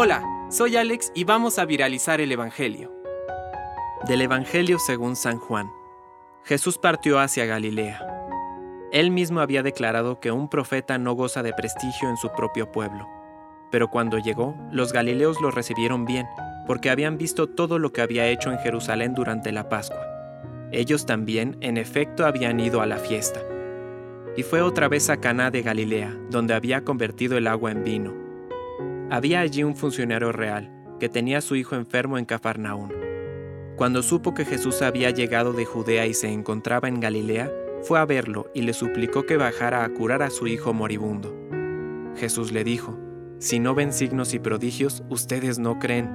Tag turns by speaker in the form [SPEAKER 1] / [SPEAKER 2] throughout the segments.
[SPEAKER 1] Hola, soy Alex y vamos a viralizar el Evangelio.
[SPEAKER 2] Del Evangelio según San Juan. Jesús partió hacia Galilea. Él mismo había declarado que un profeta no goza de prestigio en su propio pueblo. Pero cuando llegó, los galileos lo recibieron bien, porque habían visto todo lo que había hecho en Jerusalén durante la Pascua. Ellos también, en efecto, habían ido a la fiesta. Y fue otra vez a Caná de Galilea, donde había convertido el agua en vino. Había allí un funcionario real, que tenía a su hijo enfermo en Cafarnaún. Cuando supo que Jesús había llegado de Judea y se encontraba en Galilea, fue a verlo y le suplicó que bajara a curar a su hijo moribundo. Jesús le dijo, Si no ven signos y prodigios, ustedes no creen.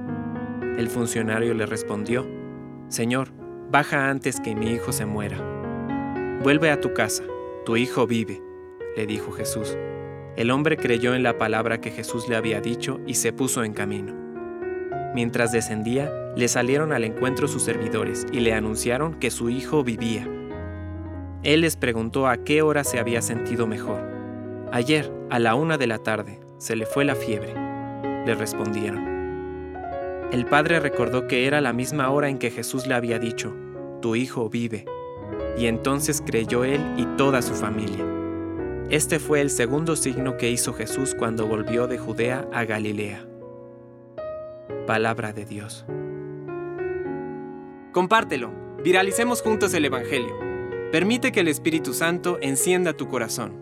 [SPEAKER 2] El funcionario le respondió, Señor, baja antes que mi hijo se muera. Vuelve a tu casa, tu hijo vive, le dijo Jesús. El hombre creyó en la palabra que Jesús le había dicho y se puso en camino. Mientras descendía, le salieron al encuentro sus servidores y le anunciaron que su hijo vivía. Él les preguntó a qué hora se había sentido mejor. Ayer, a la una de la tarde, se le fue la fiebre, le respondieron. El padre recordó que era la misma hora en que Jesús le había dicho, Tu hijo vive, y entonces creyó él y toda su familia. Este fue el segundo signo que hizo Jesús cuando volvió de Judea a Galilea. Palabra de Dios.
[SPEAKER 1] Compártelo, viralicemos juntos el Evangelio. Permite que el Espíritu Santo encienda tu corazón.